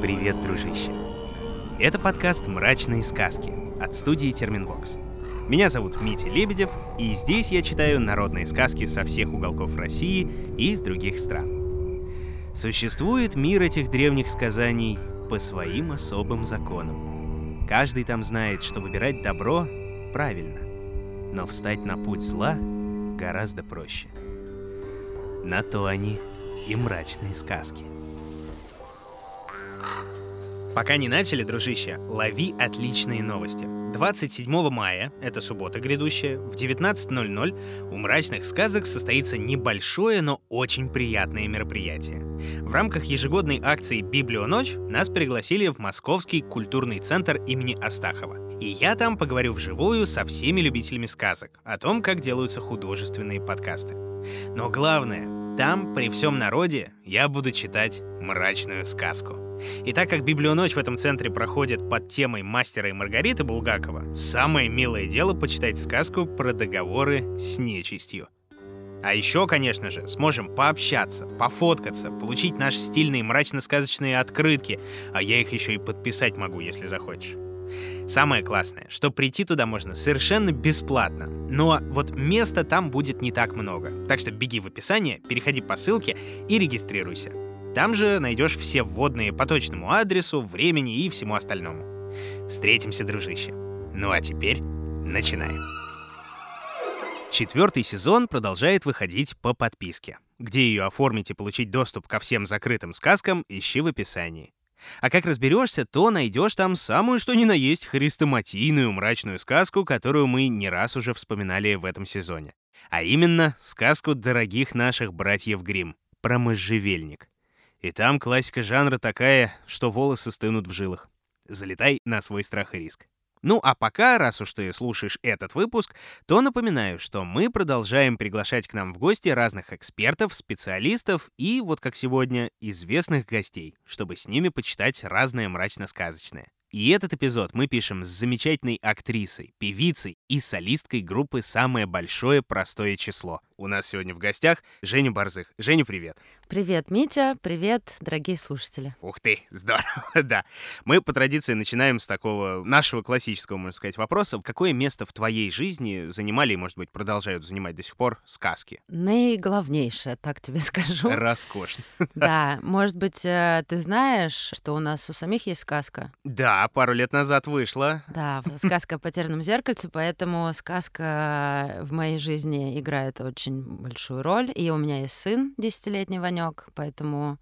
Привет, дружище! Это подкаст «Мрачные сказки» от студии Терминвокс. Меня зовут Митя Лебедев, и здесь я читаю народные сказки со всех уголков России и из других стран. Существует мир этих древних сказаний по своим особым законам. Каждый там знает, что выбирать добро правильно, но встать на путь зла гораздо проще. На то они и мрачные сказки. Пока не начали, дружище, лови отличные новости. 27 мая, это суббота грядущая, в 19.00 у «Мрачных сказок» состоится небольшое, но очень приятное мероприятие. В рамках ежегодной акции «Библионочь» нас пригласили в Московский культурный центр имени Астахова. И я там поговорю вживую со всеми любителями сказок о том, как делаются художественные подкасты. Но главное, там, при всем народе, я буду читать мрачную сказку. И так как Библионочь в этом центре проходит под темой мастера и Маргариты Булгакова, самое милое дело почитать сказку про договоры с нечистью. А еще, конечно же, сможем пообщаться, пофоткаться, получить наши стильные мрачно-сказочные открытки, а я их еще и подписать могу, если захочешь. Самое классное, что прийти туда можно совершенно бесплатно, но вот места там будет не так много. Так что беги в описание, переходи по ссылке и регистрируйся. Там же найдешь все вводные по точному адресу, времени и всему остальному. Встретимся, дружище. Ну а теперь начинаем. Четвертый сезон продолжает выходить по подписке. Где ее оформить и получить доступ ко всем закрытым сказкам, ищи в описании. А как разберешься, то найдешь там самую что ни на есть хрестоматийную мрачную сказку, которую мы не раз уже вспоминали в этом сезоне. А именно, сказку дорогих наших братьев Грим про можжевельник. И там классика жанра такая, что волосы стынут в жилах. Залетай на свой страх и риск. Ну а пока, раз уж ты слушаешь этот выпуск, то напоминаю, что мы продолжаем приглашать к нам в гости разных экспертов, специалистов и, вот как сегодня, известных гостей, чтобы с ними почитать разное мрачно-сказочное. И этот эпизод мы пишем с замечательной актрисой, певицей и солисткой группы «Самое большое простое число». У нас сегодня в гостях Женя Борзых. Женя, привет. Привет, Митя. Привет, дорогие слушатели. Ух ты, здорово, да. Мы по традиции начинаем с такого нашего классического, можно сказать, вопроса. Какое место в твоей жизни занимали и, может быть, продолжают занимать до сих пор сказки? Наиглавнейшее, так тебе скажу. Роскошно. Да, может быть, э, ты знаешь, что у нас у самих есть сказка? Да, пару лет назад вышла. Да, сказка о потерянном зеркальце, поэтому сказка в моей жизни играет очень большую роль. И у меня есть сын, десятилетний Ванек, поэтому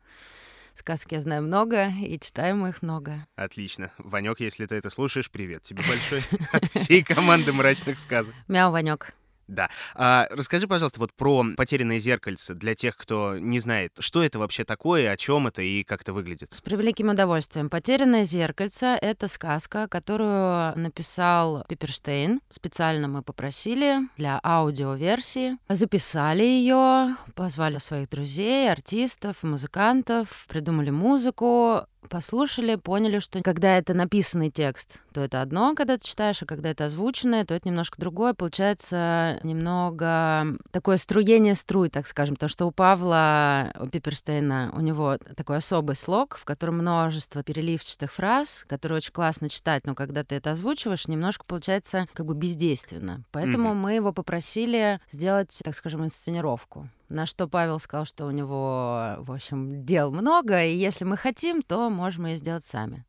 сказки я знаю много и читаем их много. Отлично. Ванек, если ты это слушаешь, привет тебе большой от всей команды мрачных сказок. Мяу, Ванек. Да. А, расскажи, пожалуйста, вот про потерянное зеркальце для тех, кто не знает, что это вообще такое, о чем это и как это выглядит. С превеликим удовольствием. Потерянное зеркальце — это сказка, которую написал Пиперштейн. Специально мы попросили для аудиоверсии. Записали ее, позвали своих друзей, артистов, музыкантов, придумали музыку послушали, поняли, что когда это написанный текст, то это одно, когда ты читаешь, а когда это озвученное, то это немножко другое. Получается немного такое струение струй, так скажем. Потому что у Павла, у Пиперстейна, у него такой особый слог, в котором множество переливчатых фраз, которые очень классно читать, но когда ты это озвучиваешь, немножко получается как бы бездейственно. Поэтому mm-hmm. мы его попросили сделать, так скажем, инсценировку. На что Павел сказал, что у него, в общем, дел много, и если мы хотим, то можем ее сделать сами.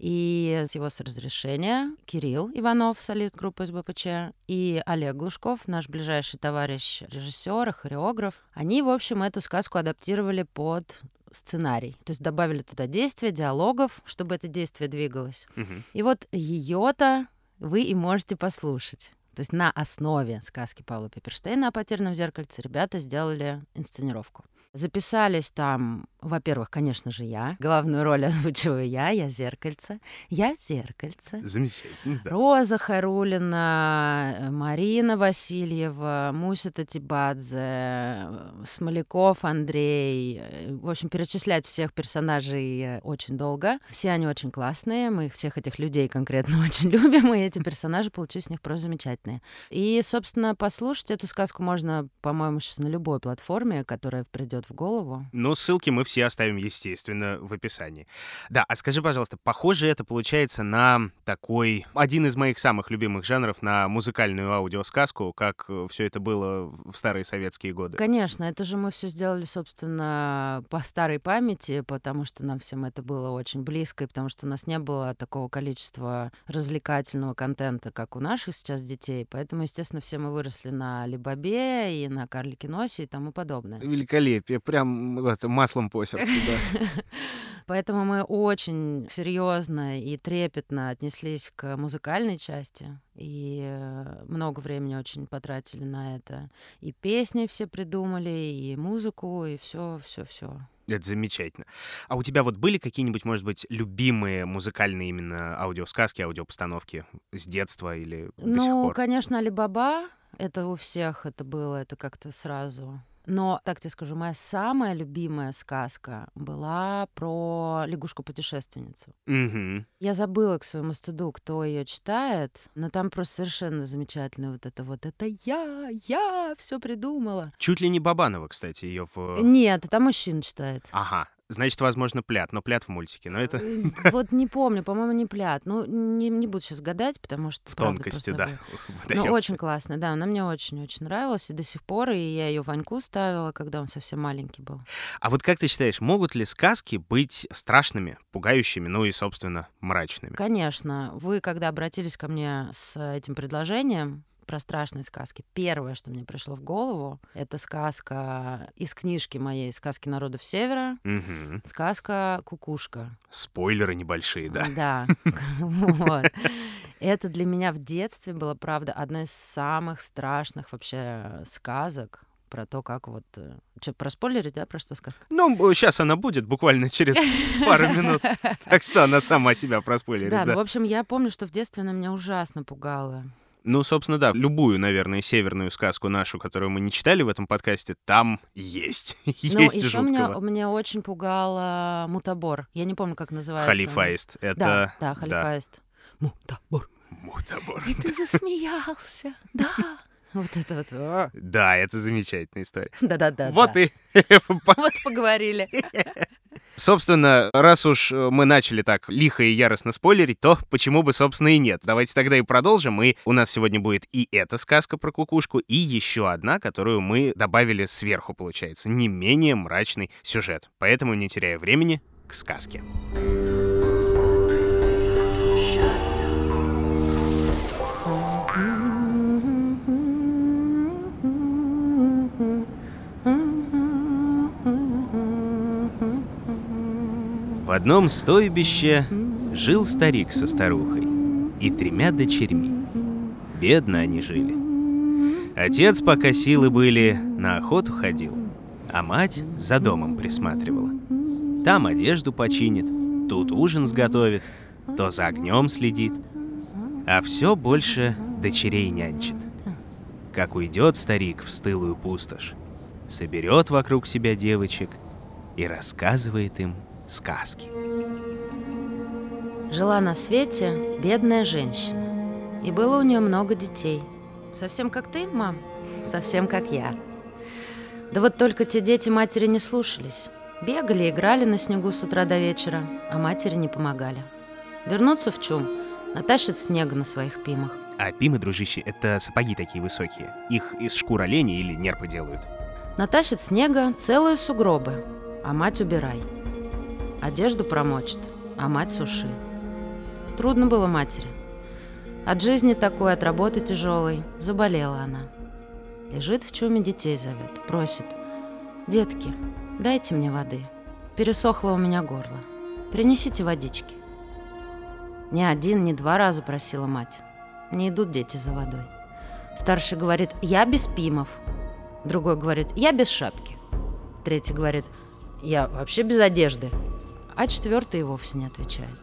И с его с разрешения Кирилл Иванов, солист группы СБПЧ, и Олег Глушков, наш ближайший товарищ режиссер, хореограф, они, в общем, эту сказку адаптировали под сценарий. То есть добавили туда действия, диалогов, чтобы это действие двигалось. Угу. И вот ее-то вы и можете послушать. То есть на основе сказки Павла Пепперштейна о потерянном зеркальце ребята сделали инсценировку. Записались там, во-первых, конечно же, я. Главную роль озвучиваю я, я зеркальце. Я зеркальце. Замечательно. Да. Роза Харулина, Марина Васильева, Муся Татибадзе, Смоляков Андрей. В общем, перечислять всех персонажей очень долго. Все они очень классные, мы всех этих людей конкретно очень любим, и эти персонажи получились с них просто замечательные. И, собственно, послушать эту сказку можно, по-моему, сейчас на любой платформе, которая придет в голову. Ну, ссылки мы все оставим, естественно, в описании. Да, а скажи, пожалуйста, похоже это получается на такой... Один из моих самых любимых жанров на музыкальную аудиосказку, как все это было в старые советские годы. Конечно, это же мы все сделали, собственно, по старой памяти, потому что нам всем это было очень близко, и потому что у нас не было такого количества развлекательного контента, как у наших сейчас детей. Поэтому, естественно, все мы выросли на Либабе и на Карлике Носе и тому подобное. Великолепие, прям это, маслом по сердцу, да. Поэтому мы очень серьезно и трепетно отнеслись к музыкальной части и э, много времени очень потратили на это. И песни все придумали, и музыку, и все, все, все. Это замечательно. А у тебя вот были какие-нибудь, может быть, любимые музыкальные именно аудиосказки, аудиопостановки с детства или ну, до сих пор? Ну, конечно, Алибаба. Это у всех это было, это как-то сразу но, так тебе скажу, моя самая любимая сказка была про лягушку-путешественницу. Угу. Я забыла к своему стыду, кто ее читает, но там просто совершенно замечательно вот это вот это я, я все придумала. Чуть ли не Бабанова, кстати, ее в... Нет, там мужчина читает. Ага, Значит, возможно, плят, но плят в мультике. Но это... Э, вот не помню, по-моему, не плят. Ну, не, не буду сейчас гадать, потому что... В тонкости, да. Ну, очень классно, да. Она мне очень-очень нравилась и до сих пор, и я ее Ваньку ставила, когда он совсем маленький был. А вот как ты считаешь, могут ли сказки быть страшными, пугающими, ну и, собственно, мрачными? Конечно. Вы, когда обратились ко мне с этим предложением, про страшные сказки. Первое, что мне пришло в голову, это сказка из книжки моей «Сказки народов Севера». Угу. Сказка «Кукушка». Спойлеры небольшие, да? Да. Вот. Это для меня в детстве было, правда, одна из самых страшных вообще сказок про то, как вот... Э, что, про спойлерить, да, про что сказка? Ну, сейчас она будет, буквально через пару минут. Так что она сама себя проспойлерит, да. ну, в общем, я помню, что в детстве она меня ужасно пугала. Ну, собственно, да, любую, наверное, северную сказку нашу, которую мы не читали в этом подкасте, там есть. Ну, есть еще жуткого. меня, меня очень пугала Мутабор. Я не помню, как называется. Халифаист. Это... Да, да, Халифаист. Да. Мутабор. Мутабор. И ты засмеялся, да. Вот это вот. Да, это замечательная история. Да-да-да. Вот и... Вот поговорили. Собственно, раз уж э, мы начали так лихо и яростно спойлерить, то почему бы, собственно, и нет. Давайте тогда и продолжим. И у нас сегодня будет и эта сказка про кукушку, и еще одна, которую мы добавили сверху, получается. Не менее мрачный сюжет. Поэтому, не теряя времени, к сказке. В одном стойбище жил старик со старухой и тремя дочерьми. Бедно они жили. Отец, пока силы были, на охоту ходил, а мать за домом присматривала. Там одежду починит, тут ужин сготовит, то за огнем следит, а все больше дочерей нянчит. Как уйдет старик в стылую пустошь, соберет вокруг себя девочек и рассказывает им сказки. Жила на свете бедная женщина, и было у нее много детей. Совсем как ты, мам, совсем как я. Да вот только те дети матери не слушались. Бегали, играли на снегу с утра до вечера, а матери не помогали. Вернуться в чум, натащат снега на своих пимах. А пимы, дружище, это сапоги такие высокие. Их из шкур оленя или нерпы делают. Натащат снега целые сугробы, а мать убирай. Одежду промочит, а мать суши. Трудно было матери. От жизни такой, от работы тяжелой, заболела она. Лежит в чуме, детей зовет, просит. «Детки, дайте мне воды. Пересохло у меня горло. Принесите водички». Ни один, ни два раза просила мать. Не идут дети за водой. Старший говорит «Я без пимов». Другой говорит «Я без шапки». Третий говорит «Я вообще без одежды» а четвертый и вовсе не отвечает.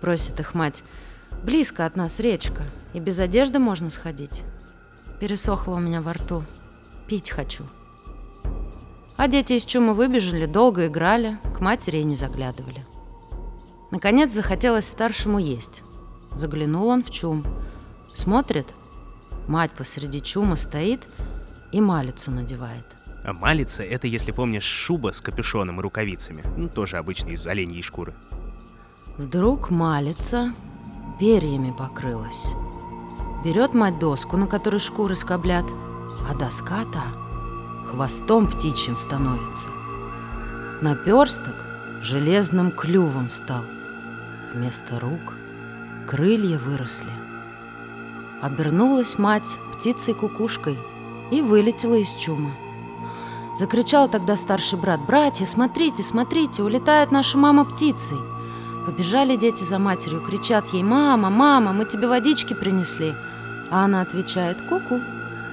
Просит их мать, близко от нас речка, и без одежды можно сходить. Пересохло у меня во рту, пить хочу. А дети из чумы выбежали, долго играли, к матери и не заглядывали. Наконец захотелось старшему есть. Заглянул он в чум. Смотрит, мать посреди чума стоит и малицу надевает. А малица — это, если помнишь, шуба с капюшоном и рукавицами. Ну, тоже обычно из оленьей шкуры. Вдруг малица перьями покрылась. Берет мать доску, на которой шкуры скоблят, а доска-то хвостом птичьим становится. Наперсток железным клювом стал. Вместо рук крылья выросли. Обернулась мать птицей-кукушкой и вылетела из чумы. Закричал тогда старший брат, «Братья, смотрите, смотрите, улетает наша мама птицей!» Побежали дети за матерью, кричат ей, «Мама, мама, мы тебе водички принесли!» А она отвечает, «Ку-ку,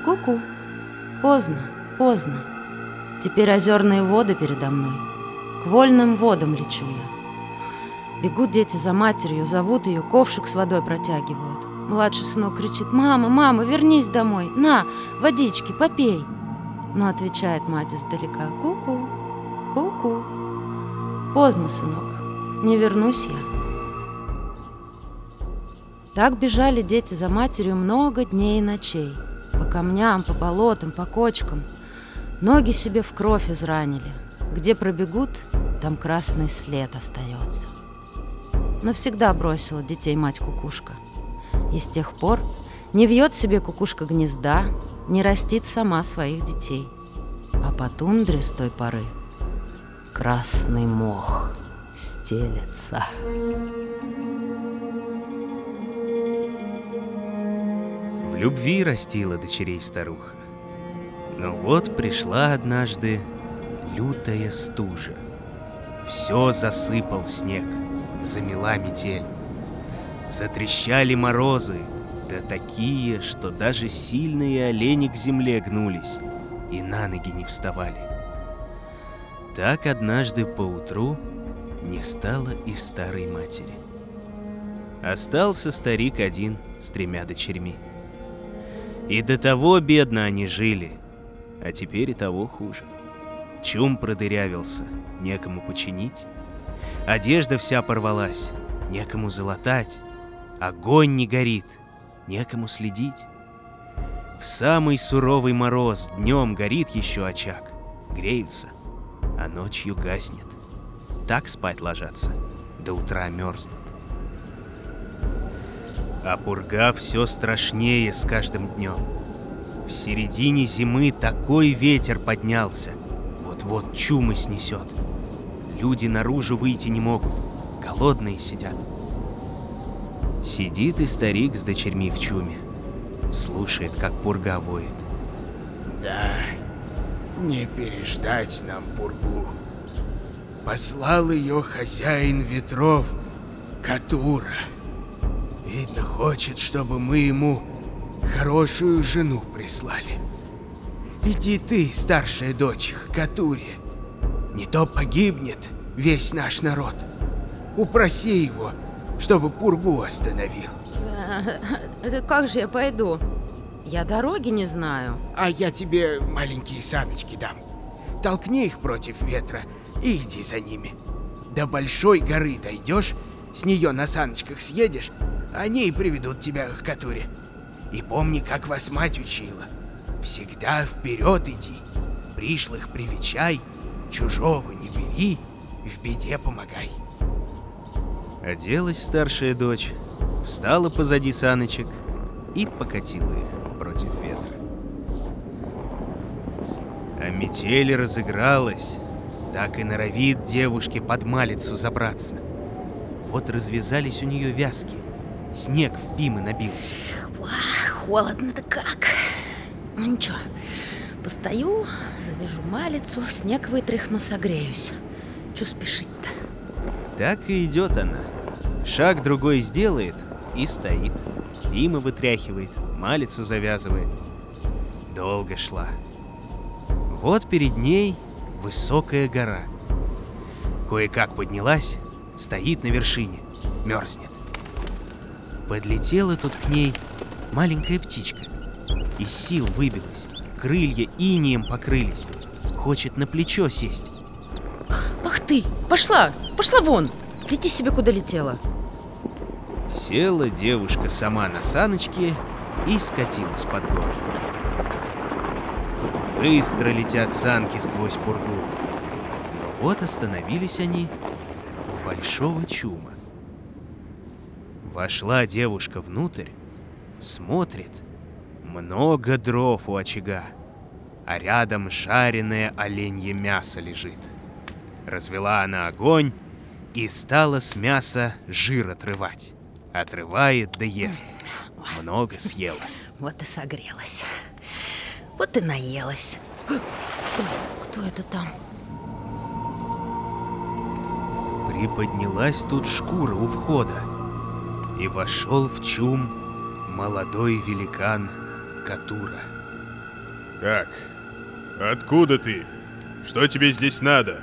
ку-ку, поздно, поздно, теперь озерные воды передо мной, к вольным водам лечу я». Бегут дети за матерью, зовут ее, ковшик с водой протягивают. Младший сынок кричит, «Мама, мама, вернись домой, на, водички, попей!» Но отвечает мать издалека «Ку-ку, ку-ку». Поздно, сынок, не вернусь я. Так бежали дети за матерью много дней и ночей. По камням, по болотам, по кочкам. Ноги себе в кровь изранили. Где пробегут, там красный след остается. Навсегда бросила детей мать-кукушка. И с тех пор не вьет себе кукушка гнезда, не растит сама своих детей. А по тундре с той поры красный мох стелется. В любви растила дочерей старуха. Но вот пришла однажды лютая стужа. Все засыпал снег, замела метель. Затрещали морозы, да такие, что даже сильные олени к земле гнулись и на ноги не вставали. Так однажды поутру не стало и старой матери. Остался старик один с тремя дочерьми. И до того бедно они жили, а теперь и того хуже. Чум продырявился, некому починить. Одежда вся порвалась, некому залатать. Огонь не горит, некому следить. В самый суровый мороз днем горит еще очаг, греются, а ночью гаснет. Так спать ложатся, до утра мерзнут. А пурга все страшнее с каждым днем. В середине зимы такой ветер поднялся, вот-вот чумы снесет. Люди наружу выйти не могут, голодные сидят. Сидит и старик с дочерьми в чуме. Слушает, как пурга воет. Да, не переждать нам пургу. Послал ее хозяин ветров, Катура. Видно, хочет, чтобы мы ему хорошую жену прислали. Иди ты, старшая дочь, к Катуре. Не то погибнет весь наш народ. Упроси его, чтобы пургу остановил. Это как же я пойду? Я дороги не знаю. А я тебе маленькие саночки дам. Толкни их против ветра и иди за ними. До большой горы дойдешь, с нее на саночках съедешь, они и приведут тебя к Катуре. И помни, как вас мать учила. Всегда вперед иди, пришлых привечай, чужого не бери, в беде помогай. Оделась старшая дочь, встала позади саночек и покатила их против ветра. А метель разыгралась, так и норовит девушке под малицу забраться. Вот развязались у нее вязки, снег в пимы набился. Холодно-то как. Ну ничего, постою, завяжу малицу, снег вытряхну, согреюсь. Чё спешить-то? Так и идет она. Шаг другой сделает и стоит. Пима вытряхивает, малицу завязывает. Долго шла. Вот перед ней высокая гора. Кое-как поднялась, стоит на вершине, мерзнет. Подлетела тут к ней маленькая птичка. Из сил выбилась, крылья инием покрылись. Хочет на плечо сесть. Ах ты, пошла, пошла вон. Лети себе куда летела. Села девушка сама на саночки и скатилась под гору. Быстро летят санки сквозь пургу. Но вот остановились они у большого чума. Вошла девушка внутрь, смотрит, много дров у очага, а рядом жареное оленье мясо лежит. Развела она огонь и стала с мяса жир отрывать. Отрывает да ест. Много съела. Вот и согрелась. Вот и наелась. Ой, кто это там? Приподнялась тут шкура у входа, и вошел в чум молодой великан Катура. Как? Откуда ты? Что тебе здесь надо?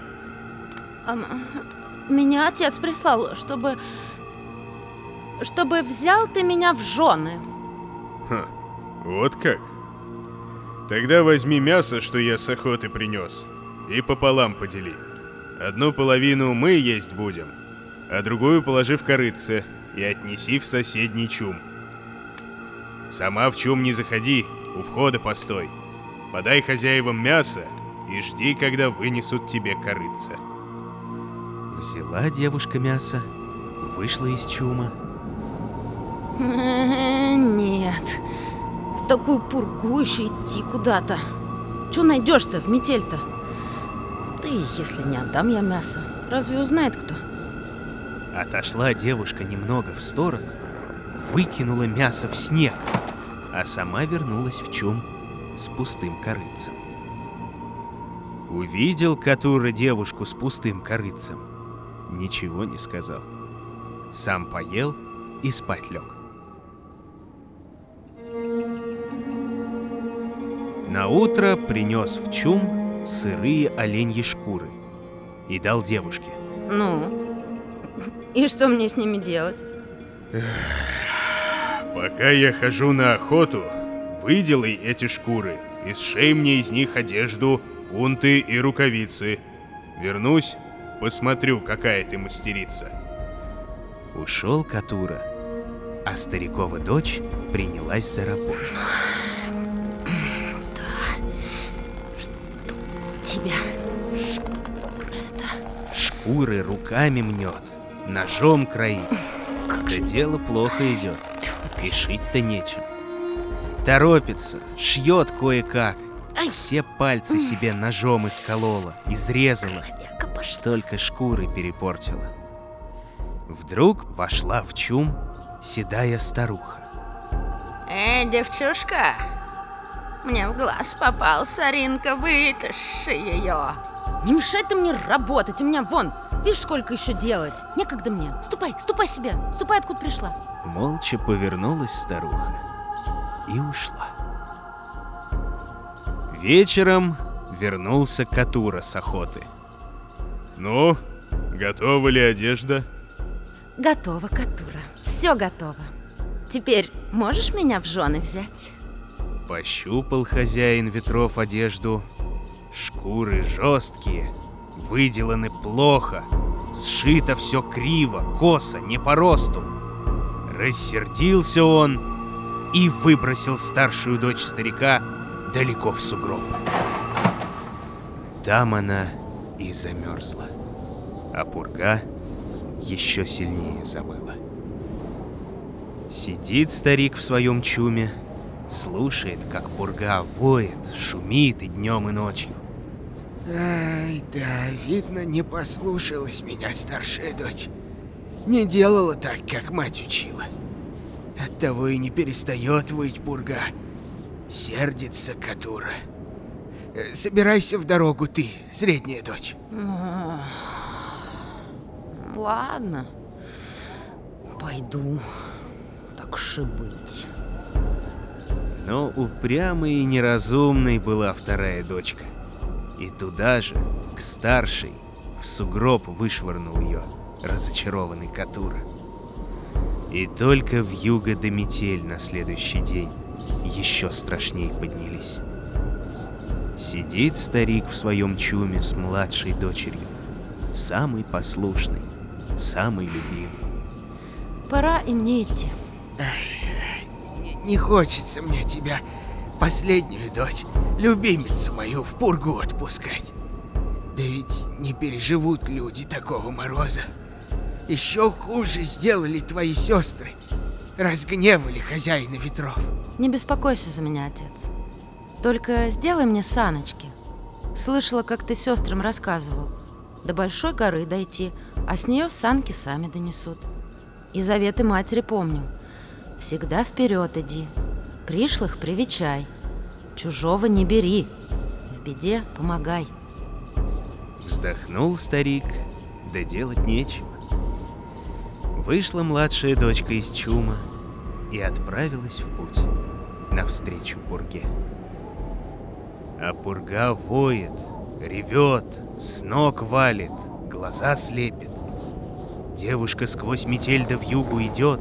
Меня отец прислал, чтобы... Чтобы взял ты меня в жены. Ха, вот как? Тогда возьми мясо, что я с охоты принес, и пополам подели. Одну половину мы есть будем, а другую положи в корыце и отнеси в соседний чум. Сама в чум не заходи, у входа постой. Подай хозяевам мясо и жди, когда вынесут тебе корыце. Взяла девушка мясо, вышла из чума. Нет, в такую пургу еще идти куда-то. Че найдешь-то в метель-то? Да если не отдам я мясо, разве узнает кто? Отошла девушка немного в сторону, выкинула мясо в снег, а сама вернулась в чум с пустым корыцем. Увидел Катура девушку с пустым корыцем. Ничего не сказал. Сам поел и спать лег. На утро принес в чум сырые оленьи шкуры и дал девушке. Ну, и что мне с ними делать? Пока я хожу на охоту, выделай эти шкуры и сшей мне из них одежду, унты и рукавицы. Вернусь, посмотрю, какая ты мастерица. Ушел Катура, а старикова дочь принялась за работу. Тебя. Это... Шкуры руками мнет, ножом кроит. Да дело плохо идет, и шить-то нечем. Торопится, шьет кое-как. Все пальцы себе ножом исколола, изрезала. Только шкуры перепортила. Вдруг вошла в чум седая старуха. Эй, девчушка, мне в глаз попал соринка, вытащи ее. Не мешай ты мне работать, у меня вон, видишь, сколько еще делать. Некогда мне. Ступай, ступай себе, ступай, откуда пришла. Молча повернулась старуха и ушла. Вечером вернулся Катура с охоты. Ну, готова ли одежда? Готово, Катура. Все готово. Теперь можешь меня в жены взять? Пощупал хозяин ветров одежду. Шкуры жесткие, выделаны плохо, сшито все криво, косо, не по росту. Рассердился он и выбросил старшую дочь старика далеко в сугроб. Там она и замерзла, а пурга еще сильнее завыла. Сидит старик в своем чуме, слушает, как пурга воет, шумит и днем, и ночью. Ай, да, видно, не послушалась меня старшая дочь. Не делала так, как мать учила. Оттого и не перестает выть пурга. Сердится Катура. Э, Собирайся в дорогу ты, средняя дочь. Ладно. Пойду. Так уж и быть. Но упрямой и неразумной была вторая дочка. И туда же, к старшей, в сугроб вышвырнул ее, разочарованный Катура. И только в юго до метель на следующий день еще страшней поднялись. Сидит старик в своем чуме с младшей дочерью, самый послушный, самый любимый. Пора и мне идти. Не, не хочется мне тебя последнюю дочь, любимицу мою, в пургу отпускать. Да ведь не переживут люди такого мороза. Еще хуже сделали твои сестры. Разгневали хозяина ветров. Не беспокойся за меня, отец. Только сделай мне саночки. Слышала, как ты сестрам рассказывал. До большой горы дойти, а с нее санки сами донесут. И заветы матери помню. Всегда вперед иди. Пришлых привечай. Чужого не бери. В беде помогай. Вздохнул старик, да делать нечего. Вышла младшая дочка из чума и отправилась в путь навстречу пурге. А пурга воет, ревет, с ног валит, глаза слепит. Девушка сквозь метель да в югу идет,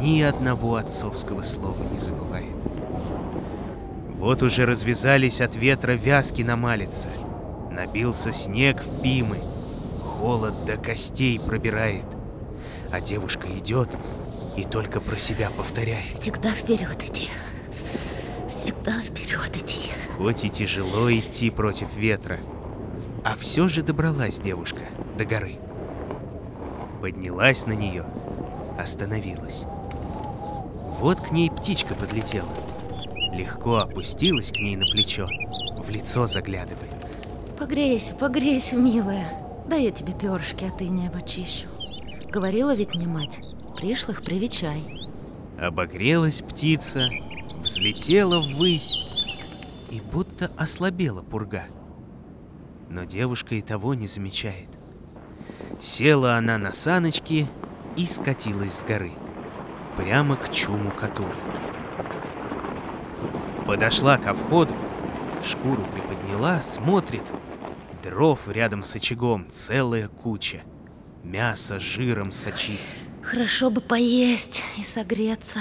ни одного отцовского слова не забывает. Вот уже развязались от ветра вязки на малице — Набился снег в пимы, холод до костей пробирает. А девушка идет и только про себя повторяет. Всегда вперед иди. Всегда вперед иди. Хоть и тяжело идти против ветра, а все же добралась девушка до горы. Поднялась на нее, остановилась. Вот к ней птичка подлетела. Легко опустилась к ней на плечо, в лицо заглядывает. Погрейся, погрейся, милая. Да я тебе перышки от не очищу. Говорила ведь мне мать, пришлых привечай. Обогрелась птица, взлетела ввысь, и будто ослабела пурга. Но девушка и того не замечает. Села она на саночки и скатилась с горы, прямо к чуму Катуры. Подошла ко входу, шкуру приподняла, смотрит — Дров рядом с очагом целая куча. Мясо жиром сочится. Хорошо бы поесть и согреться.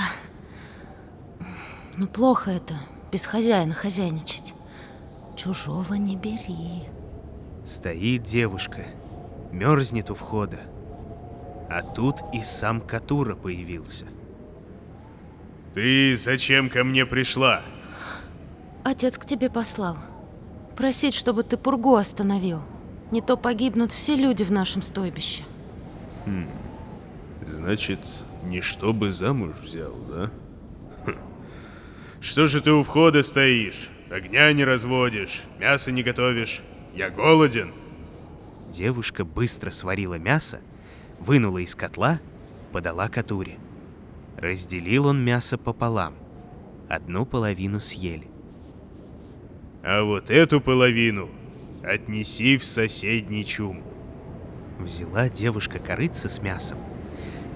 Но плохо это, без хозяина хозяйничать. Чужого не бери. Стоит девушка, мерзнет у входа. А тут и сам Катура появился. Ты зачем ко мне пришла? Отец к тебе послал просить, чтобы ты пургу остановил. Не то погибнут все люди в нашем стойбище. Хм. Значит, не чтобы замуж взял, да? Хм. Что же ты у входа стоишь? Огня не разводишь, мясо не готовишь. Я голоден. Девушка быстро сварила мясо, вынула из котла, подала Катуре. Разделил он мясо пополам. Одну половину съели. А вот эту половину отнеси в соседний чум. Взяла девушка корыца с мясом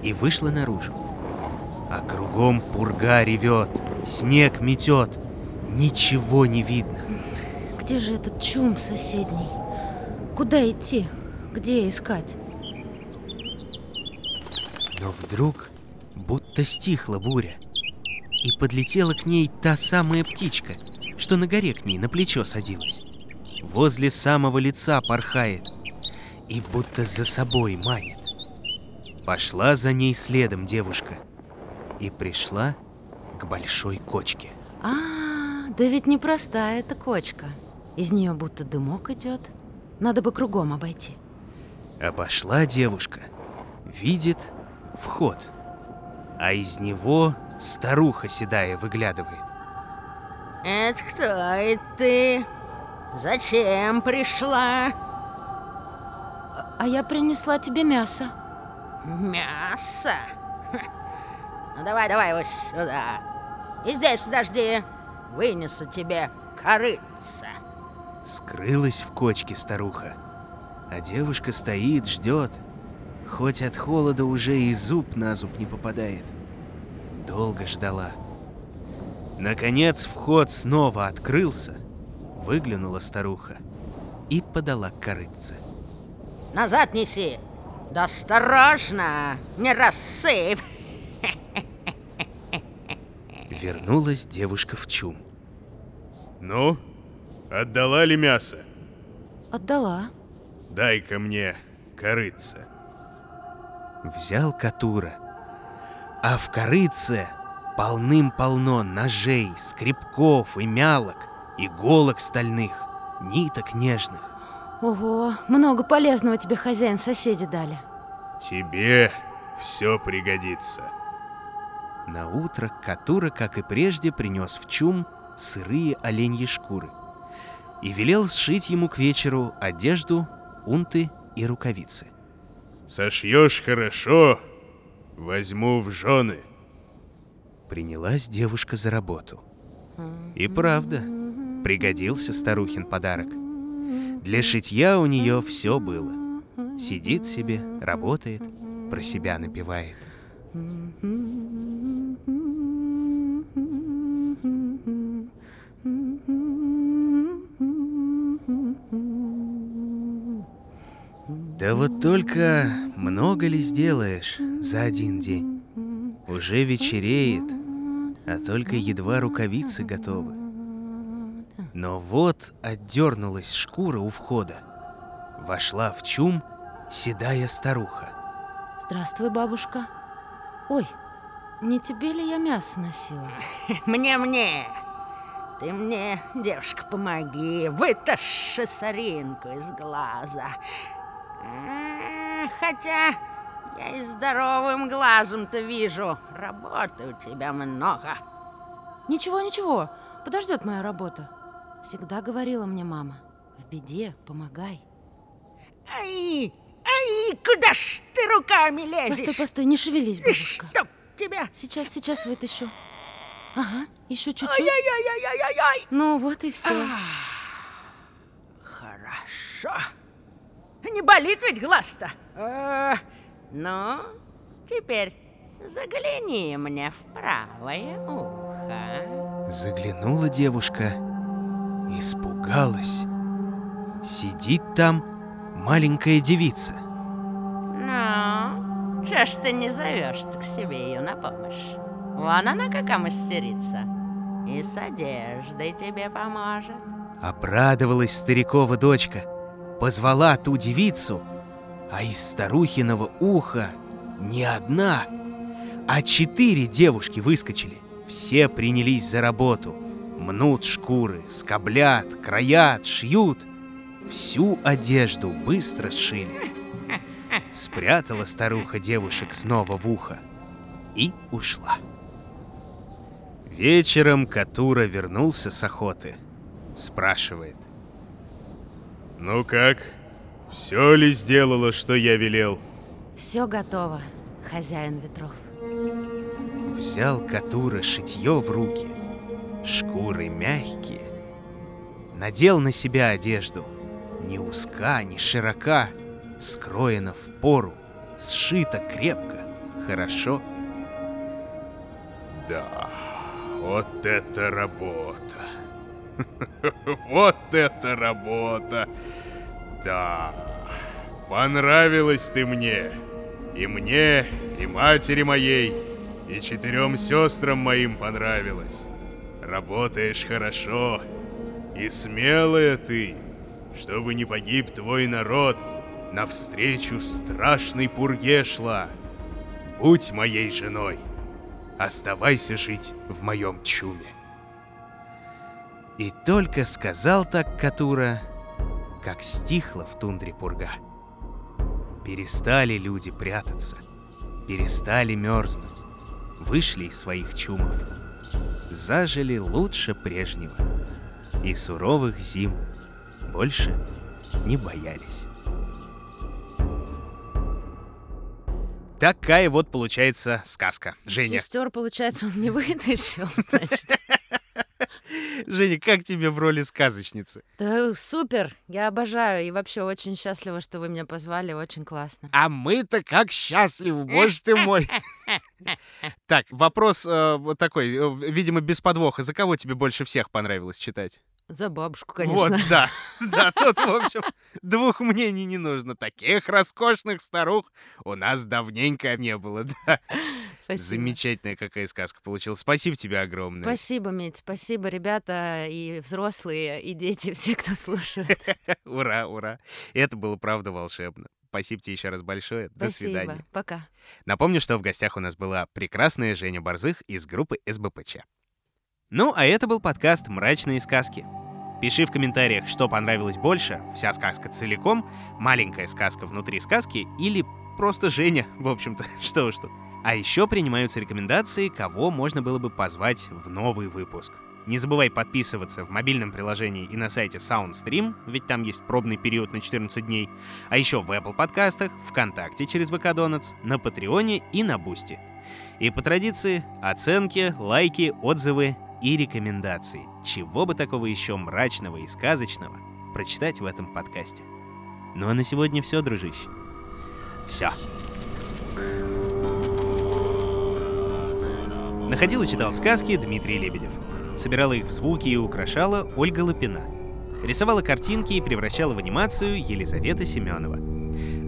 и вышла наружу. А кругом пурга ревет, снег метет, ничего не видно. Где же этот чум соседний? Куда идти? Где искать? Но вдруг будто стихла буря, и подлетела к ней та самая птичка — что на горе к ней на плечо садилась. Возле самого лица порхает и будто за собой манит. Пошла за ней следом девушка и пришла к большой кочке. А, да ведь непростая эта кочка. Из нее будто дымок идет. Надо бы кругом обойти. Обошла девушка, видит вход, а из него старуха седая выглядывает. Это кто это ты? Зачем пришла? А я принесла тебе мясо. Мясо? Ну давай, давай вот сюда. И здесь подожди. Вынесу тебе корыца. Скрылась в кочке старуха. А девушка стоит, ждет. Хоть от холода уже и зуб на зуб не попадает. Долго ждала. Наконец вход снова открылся, выглянула старуха и подала корыце. Назад неси! Да осторожно, не рассыпь! Вернулась девушка в чум. Ну, отдала ли мясо? Отдала. Дай-ка мне корыце. Взял Катура, а в корыце Полным-полно ножей, скребков и мялок, иголок стальных, ниток нежных. Ого, много полезного тебе хозяин соседи дали. Тебе все пригодится. На утро Катура, как и прежде, принес в чум сырые оленьи шкуры и велел сшить ему к вечеру одежду, унты и рукавицы. Сошьешь хорошо, возьму в жены. Принялась девушка за работу. И правда, пригодился старухин подарок. Для шитья у нее все было. Сидит себе, работает, про себя напевает. Да вот только много ли сделаешь за один день? Уже вечереет, а только едва рукавицы готовы. Но вот отдернулась шкура у входа. Вошла в чум седая старуха. Здравствуй, бабушка. Ой, не тебе ли я мясо носила? Мне-мне. Ты мне, девушка, помоги. Вытащи соринку из глаза. Хотя я и здоровым глазом-то вижу. Работы у тебя много. Ничего, ничего, подождет моя работа. Всегда говорила мне мама, в беде помогай. Ай, ай, куда ж ты руками лезешь? Постой, постой, не шевелись, бабушка. Чтоб тебя... Сейчас, сейчас вытащу. Ага, еще чуть-чуть. Ай-яй-яй-яй-яй-яй. Ну вот и все. Хорошо. Не болит ведь глаз-то? Э, ну, теперь загляни мне в правое ухо. Заглянула девушка, испугалась. Сидит там маленькая девица. Ну, что ж ты не зовешь к себе ее на помощь? Вон она какая мастерица. И с одеждой тебе поможет. Обрадовалась старикова дочка, позвала ту девицу, а из старухиного уха не одна, а четыре девушки выскочили. Все принялись за работу. Мнут шкуры, скоблят, краят, шьют. Всю одежду быстро сшили. Спрятала старуха девушек снова в ухо и ушла. Вечером Катура вернулся с охоты. Спрашивает. Ну как? Все ли сделала, что я велел? Все готово, хозяин ветров. Взял Катура шитье в руки. Шкуры мягкие. Надел на себя одежду. Ни узка, ни широка. Скроена в пору. Сшита крепко. Хорошо. Да, вот это работа. Вот это работа. Да, понравилась ты мне. И мне, и матери моей, и четырем сестрам моим понравилось. Работаешь хорошо, и смелая ты, чтобы не погиб твой народ, навстречу страшной пурге шла. Будь моей женой, оставайся жить в моем чуме. И только сказал так Катура, как стихла в тундре пурга. Перестали люди прятаться, перестали мерзнуть, вышли из своих чумов, зажили лучше прежнего, и суровых зим больше не боялись. Такая вот получается сказка. Женя, Сестер, получается, он не вытащил, значит. Женя, как тебе в роли сказочницы? Да супер, я обожаю и вообще очень счастлива, что вы меня позвали, очень классно. А мы-то как счастливы, боже ты мой. Так, вопрос э, вот такой, э, видимо, без подвоха. За кого тебе больше всех понравилось читать? За бабушку, Вот, конечно. да. Да, тут, в общем, двух мнений не нужно. Таких роскошных старух у нас давненько не было, да. Спасибо. Замечательная какая сказка получилась. Спасибо тебе огромное. Спасибо, Медь, спасибо, ребята, и взрослые, и дети, все, кто слушает. Ура, ура. Это было правда волшебно. Спасибо тебе еще раз большое. До Спасибо. свидания. Пока. Напомню, что в гостях у нас была прекрасная Женя Борзых из группы СБПЧ. Ну, а это был подкаст «Мрачные сказки». Пиши в комментариях, что понравилось больше, вся сказка целиком, маленькая сказка внутри сказки или просто Женя, в общем-то, что уж тут. А еще принимаются рекомендации, кого можно было бы позвать в новый выпуск. Не забывай подписываться в мобильном приложении и на сайте SoundStream, ведь там есть пробный период на 14 дней, а еще в Apple подкастах, ВКонтакте через VK Donuts, на Патреоне и на Бусти. И по традиции оценки, лайки, отзывы и рекомендации. Чего бы такого еще мрачного и сказочного прочитать в этом подкасте. Ну а на сегодня все, дружище. Все. Находил и читал сказки Дмитрий Лебедев. Собирала их в звуки и украшала Ольга Лапина. Рисовала картинки и превращала в анимацию Елизавета Семенова.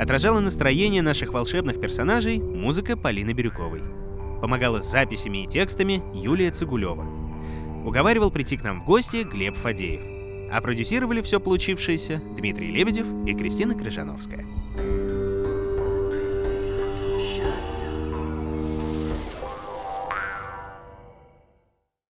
Отражала настроение наших волшебных персонажей музыка Полины Бирюковой. Помогала с записями и текстами Юлия Цигулева. Уговаривал прийти к нам в гости Глеб Фадеев. А продюсировали все получившееся Дмитрий Лебедев и Кристина Крыжановская.